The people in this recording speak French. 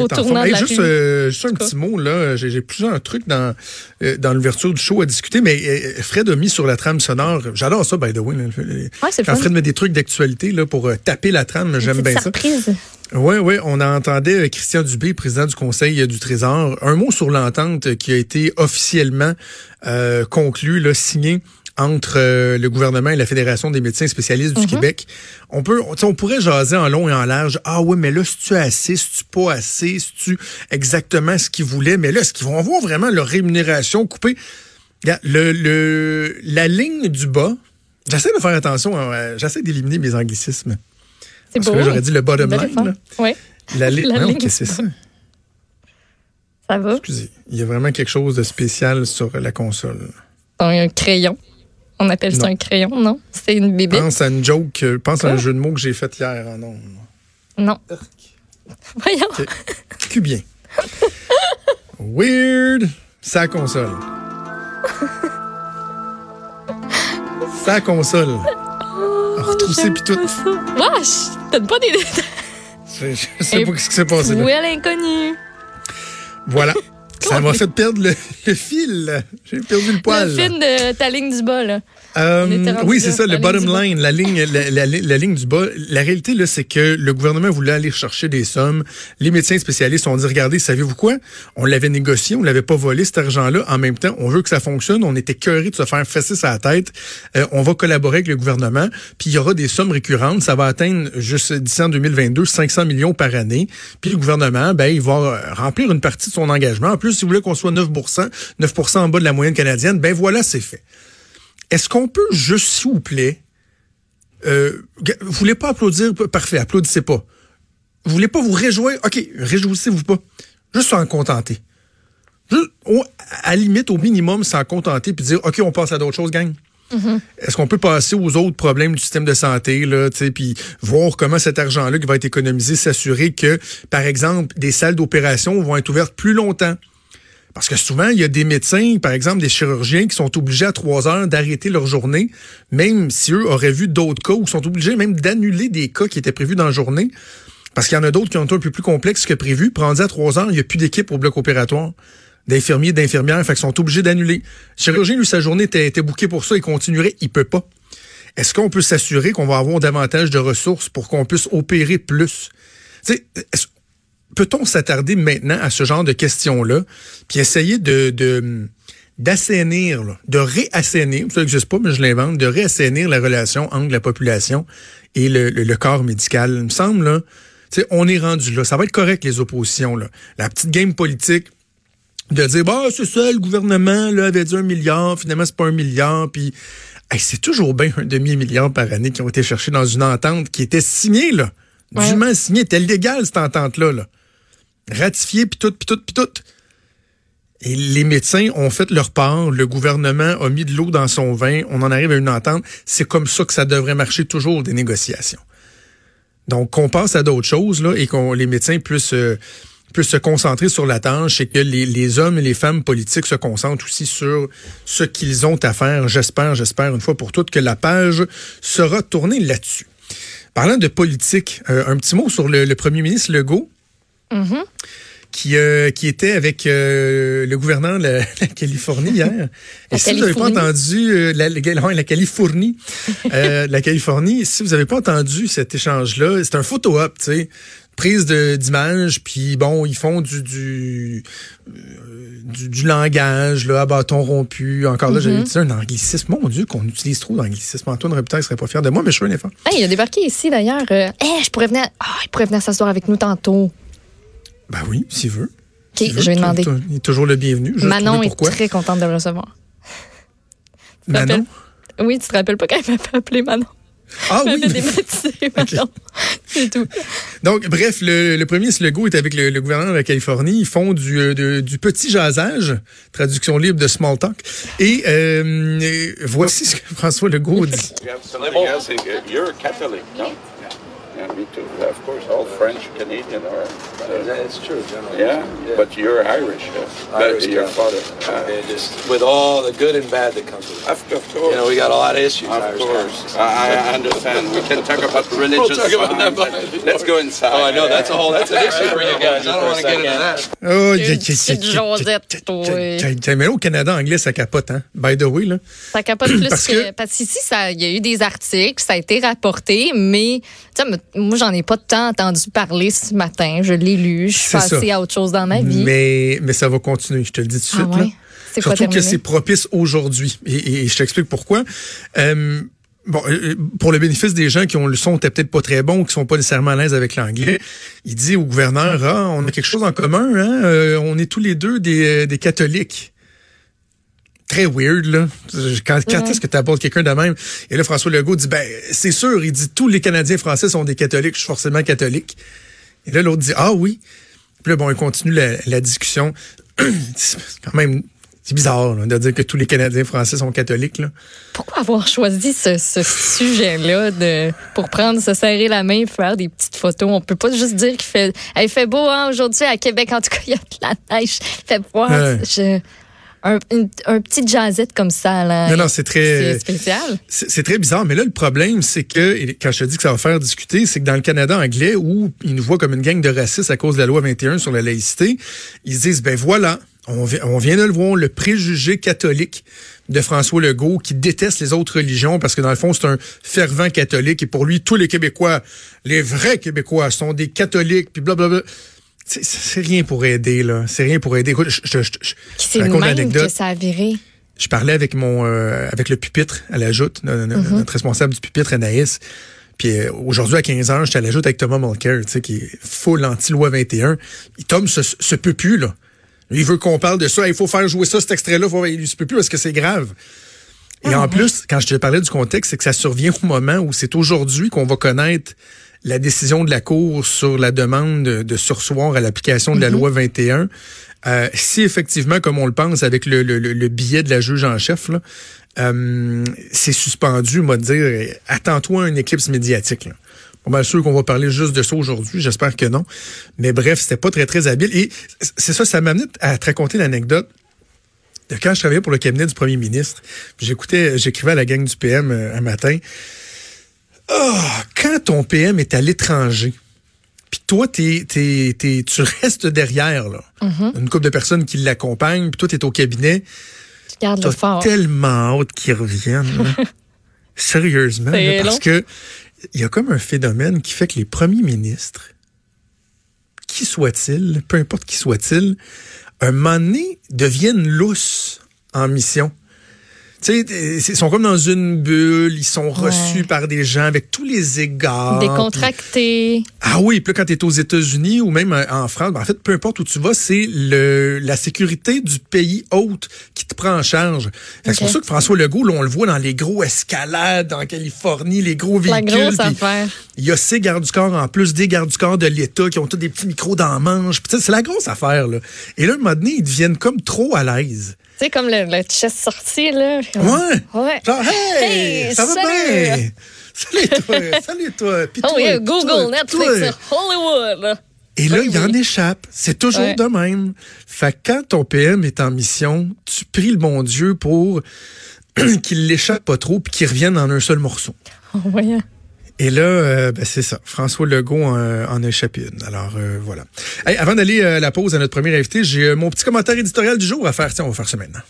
Au est en tournant forme. de la juste, rue. euh, juste un petit mot, là. J'ai plusieurs trucs dans, euh, dans l'ouverture du show à discuter, mais euh, Fred a mis sur la trame sonore. J'adore ça, by the way. là. Ouais, Quand. Fred met des trucs d'actualité là, pour taper la trame, j'aime bien ça. surprise. Oui, oui, on entendait Christian Dubé, président du Conseil du Trésor, un mot sur l'entente qui a été officiellement conclue, là, signée entre euh, le gouvernement et la Fédération des médecins spécialistes du Québec. On peut, on, pourrait jaser en long et en large. Ah oui, mais là, si tu assez, si tu pas assez, si tu exactement ce qu'ils voulaient, mais là, est-ce qu'ils vont avoir vraiment leur rémunération coupée? Le, le, la ligne du bas, j'essaie de faire attention, à- j'essaie d'éliminer mes anglicismes. C'est beau. j'aurais dit le bottom line. là. Ouais, La, li- La Non, ligne c'est ça? ça va? Excusez. Il y a vraiment quelque chose de spécial sur la console. Un crayon. On appelle ça Non. un crayon, non? C'est une bébé. Pense à une joke, euh, pense à un jeu de mots que j'ai fait hier en ondes. Non. Voyons. OK. Que bien. Weird. Sa console. Sa console. Retroussé puis tout. Wesh! Donne pas des détails. Je, je sais pas ce qui s'est passé là. Où est l'inconnu? Voilà. Ça m'a fait perdre le, le fil. J'ai perdu le poil. Le film de ta ligne du bas, là. Euh, oui, c'est ça, le bottom bas. line, la ligne, la, la- la ligne du bas. La réalité, là, c'est que le gouvernement voulait aller chercher des sommes. Les médecins spécialistes ont dit, regardez, savez-vous quoi? On l'avait négocié, on l'avait pas volé, cet argent-là. En même temps, on veut que ça fonctionne. On était cœurés de se faire fesser sa tête. Euh, on va collaborer avec le gouvernement. Puis il y aura des sommes récurrentes. Ça va atteindre, juste d'ici en 2022, 500 millions par année. Puis le gouvernement, ben, il va euh, remplir une partie de son engagement. En plus, si vous voulez qu'on soit 9 9 en bas de la moyenne canadienne, ben voilà, c'est fait. Est-ce qu'on peut juste, s'il vous plaît, euh, vous voulez pas applaudir, parfait, applaudissez pas. Vous voulez pas vous réjouir, ok, réjouissez-vous pas. Juste s'en contenter. Juste, au- à la limite, au minimum, s'en contenter puis dire, ok, on passe à d'autres choses, gang. Est-ce qu'on peut passer aux autres problèmes du système de santé, là, puis voir comment cet argent-là qui va être économisé, s'assurer que, par exemple, des salles d'opération vont être ouvertes plus longtemps? Parce que souvent, il y a des médecins, par exemple des chirurgiens, qui sont obligés à trois heures d'arrêter leur journée, même si eux auraient vu d'autres cas, ou sont obligés même d'annuler des cas qui étaient prévus dans la journée. Parce qu'il y en a d'autres qui ont un peu plus complexes que prévu. Rendu à trois heures, il n'y a plus d'équipe au bloc opératoire, d'infirmiers, d'infirmières. Fait qu'ils sont obligés d'annuler. Le chirurgien, lui, sa journée était, bouquée pour ça, il continuerait, il peut pas. Est-ce qu'on peut s'assurer qu'on va avoir davantage de ressources pour qu'on puisse opérer plus? Peut-on s'attarder maintenant à ce genre de questions-là, puis essayer de, de d'assainir, là, de réassainir, ça n'existe pas, mais je l'invente, de réassainir la relation entre la population et le, le- le corps médical? Il me semble, là, tu sais, on est rendu là. Ça va être correct, les oppositions. Là. La petite game politique de dire, bah, c'est ça, le gouvernement là, avait dit un milliard, finalement, c'est pas un milliard, puis hey, c'est toujours bien un demi-milliard par année qui ont été cherchés dans une entente qui était signée, là. Ouais. Dûment signée, était légale, cette entente-là, là. Ratifiée, puis tout, puis tout, puis tout. Et les médecins ont fait leur part, le gouvernement a mis de l'eau dans son vin, on en arrive à une entente. C'est comme ça que ça devrait marcher toujours, des négociations. Donc, qu'on passe à d'autres choses, là, et qu'on les médecins puissent, euh, se concentrer sur la tâche et que les, hommes et les femmes politiques se concentrent aussi sur ce qu'ils ont à faire. J'espère, j'espère, une fois pour toutes, que la page sera tournée là-dessus. Parlant de politique, euh, un petit mot sur le premier ministre Legault Mhm. qui, euh, qui était avec euh, le gouverneur de la, la Californie hier. Et si vous n'avez pas entendu euh, la, la, la Californie, euh, la Californie, si vous n'avez pas entendu cet échange-là, c'est un photo-op, tu sais, prise de- d'image, puis bon, ils font du du, du du langage là, à bâton rompu. Encore là, Mm-hmm. j'avais dit un anglicisme. Mon Dieu, qu'on utilise trop d'anglicisme. Antoine Robitaille serait pas fier de moi, mais je suis un effort. Hey, il a débarqué ici, d'ailleurs. Hey, je pourrais venir... Ah, il pourrait venir s'asseoir avec nous tantôt. Ben oui, s'il veut. OK, veut, je vais demander. Il est toujours le bienvenu. Je Manon est pourquoi. très contente de le recevoir. Tu Manon? Oui, tu te rappelles pas quand il m'avait appelé Manon? Ah Il oui. m'avait débaptisé Manon. C'est tout. Donc, bref, le, le premier Legault est avec le, le gouverneur de la Californie. Ils font du, euh, de- du petit jasage, traduction libre de small talk. Et euh, euh, voici ce que François Legault dit. You have something else. You're a Catholic, no? Yeah. me too. Of course, all French, Canadian are. Uh, That's true, generally. yeah, but you're Irish. Uh, Irish but your Catholic. father. Uh, just with all the good and bad that comes with it. of, of course. You know, we got a lot of issues. Of Irish course, Catholics. I, I understand. We can talk about religious. talk about that behind, behind- but Let's go inside. Oh, I know that's a whole that's an issue for you guys. I don't want to get into that. Oh, Josette, Mais là, au Canada anglais, ça capote, hein? By the way, là. Ça capote plus Parce que, que- Parce qu'ici, il y a eu des articles, ça a été rapporté, mais moi, j'en ai pas tant entendu parler ce matin. Je l'ai lu. Je suis ça. passée à autre chose dans ma vie. Mais, mais ça va continuer, je te le dis tout de Ah suite. ouais? là. Surtout que c'est propice aujourd'hui. Et, et- et je t'explique pourquoi. Euh, Bon, euh, pour le bénéfice des gens qui ont le son était peut-être pas très bon, qui sont pas nécessairement à l'aise avec l'anglais, il dit au gouverneur, ah, on a quelque chose en commun, hein? euh, on est tous les deux des, euh, des catholiques. Très weird, là. Quand, est-ce que tu apportes quelqu'un de même? Et là, François Legault dit, ben, c'est sûr, il dit, tous les Canadiens français sont des catholiques, je suis forcément catholique. Et là, l'autre dit, ah oui. Puis là, bon, il continue la, la discussion. c'est quand même, c'est bizarre, là, de dire que tous les Canadiens français sont catholiques, là. Pourquoi avoir choisi ce, ce sujet-là de pour prendre, se serrer la main, faire des petites photos? On peut pas juste dire qu'il fait, il fait beau hein, aujourd'hui à Québec. En tout cas, il y a de la neige. Il fait voir Ouais. Un, une- un petit jazzette comme ça. Là, Non, non, c'est très- C'est spécial. C'est très bizarre, mais là, le problème, c'est que, et quand je te dis que ça va faire discuter, c'est que dans le Canada anglais, où ils nous voient comme une gang de racistes à cause de la loi 21 sur la laïcité, ils se disent, ben voilà, on, vi- on vient de le voir, le préjugé catholique de François Legault qui déteste les autres religions parce que dans le fond, c'est un fervent catholique et pour lui, tous les Québécois, les vrais Québécois sont des catholiques, puis blablabla. C'est- C'est rien pour aider, là. C'est rien pour aider. Écoute, je, je, je, je- raconte l'anecdote ça a viré. je parlais avec mon euh, avec le pupitre à la joute, Mm-hmm. notre responsable du pupitre, Anaïs. Puis euh, aujourd'hui à 15 heures, j'étais à la joute avec Thomas Mulcair, tu sais, qui est full anti-loi 21. Il Tom se, se peut plus, là. Il veut qu'on parle de ça. Il faut faire jouer ça, cet extrait-là. Faut- Il se peut plus parce que c'est grave. Et Ah en plus, quand je te parlais du contexte, c'est que ça survient au moment où c'est aujourd'hui qu'on va connaître la décision de la Cour sur la demande de, de sursoir à l'application de la loi 21. Euh, si effectivement, comme on le pense, avec le, le, le- le billet de la juge en chef, euh, c'est suspendu, moi, de dire, attends-toi à une éclipse médiatique. Là. Pas mal sûr qu'on va parler juste de ça aujourd'hui, j'espère que non. Mais bref, c'était pas très, très habile. Et c'est ça, ça m'amenait à te raconter l'anecdote de quand je travaillais pour le cabinet du premier ministre. J'écoutais, j'écrivais à la gang du PM euh, un matin. Ah, quand ton PM est à l'étranger, puis toi, t'es, t'es, t'es- tu restes derrière, là. Une couple de personnes qui l'accompagnent, puis toi, t'es au cabinet. Tu gardes le fort. tellement hâte qu'ils reviennent. là. Sérieusement. Là, parce que il y a comme un phénomène qui fait que les premiers ministres, qui soient-ils, peu importe qui soient-ils, un moment donné, deviennent lousses en mission. Tu sais, ils sont comme dans une bulle, ils sont reçus Ouais. par des gens avec tous les égards. puis- Décontracté. ah oui, puis quand tu es aux États-Unis ou même euh, en France, ben, en fait, peu importe où tu vas, c'est le la sécurité du pays hôte qui te prend en charge. Fait que Ok. C'est pour ça que François Legault, là, on le voit dans les gros escalades en Californie, les gros La véhicules. grosse puis affaire. Il y a ces gardes du corps en plus des gardes du corps de l'État qui ont tous des petits micros dans la manche. C'est la grosse affaire. Là. Et là, un moment donné, ils deviennent comme trop à l'aise. Tu sais, comme le, le chest sorti, là. Ouais. Ouais. Genre, hey, Hey, ça va salut. bien? Salut toi, salut toi. Puis Oh, toi, yeah, Google, toi, Netflix, toi. Hollywood. Et là, Oui, il en échappe. C'est toujours Ouais. de même. Fait que quand ton PM est en mission, tu pries le bon Dieu pour qu'il l'échappe pas trop puis qu'il revienne en un seul morceau. Oh, voyons. Et là, euh, ben, c'est ça. François Legault en, en a échappé une. Alors, euh, voilà. Hey, avant d'aller euh, à la pause à notre premier invité, j'ai euh, mon petit commentaire éditorial du jour à faire. Tiens, on va faire ça maintenant.